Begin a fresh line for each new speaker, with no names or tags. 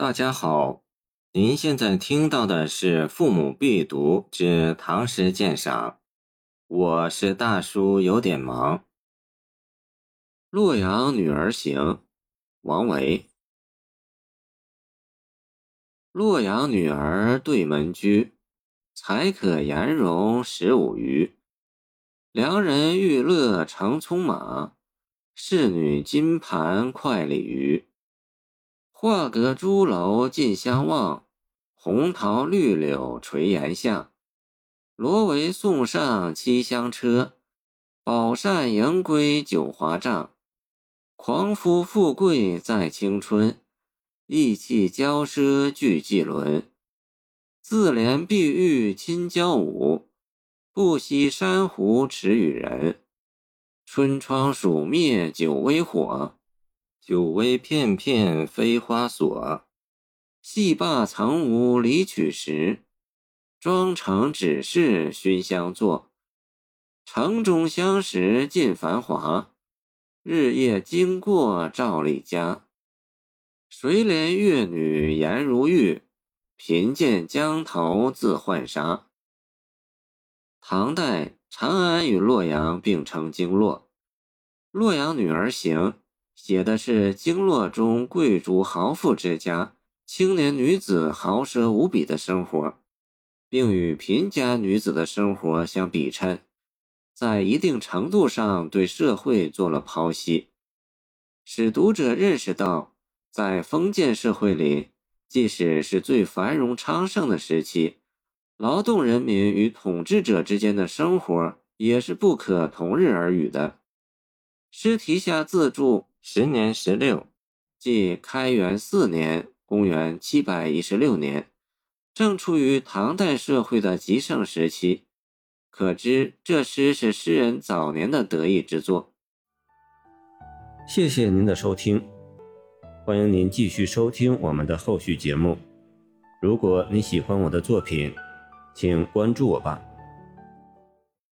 大家好，您现在听到的是《父母必读之唐诗鉴赏》，我是大叔，有点忙。《洛阳女儿行》王维。洛阳女儿对门居，才可颜容十五余。良人玉勒乘葱马，侍女金盘快鲤鱼。画阁朱楼近相望，红桃绿柳垂檐下。罗帷送上七香车，宝扇迎归九华帐。狂夫富贵在青春，意气骄奢俱季伦。自怜碧玉亲交舞，不惜珊瑚耻与人。春窗暑灭酒微火。酒微片片飞花锁，戏罢曾无离曲时。妆成只是熏香作，城中相识尽繁华。日夜经过赵丽家，谁怜越女颜如玉？贫贱江头自浣纱。唐代长安与洛阳并称京洛，《洛阳女儿行》。写的是京洛中贵族豪富之家青年女子豪奢无比的生活，并与贫家女子的生活相比衬，在一定程度上对社会做了剖析，使读者认识到，在封建社会里，即使是最繁荣昌盛的时期，劳动人民与统治者之间的生活也是不可同日而语的。诗题下自注。十年十六，即开元四年（公元七百一十六年），正处于唐代社会的极盛时期，可知这诗是诗人早年的得意之作。
谢谢您的收听，欢迎您继续收听我们的后续节目。如果你喜欢我的作品，请关注我吧。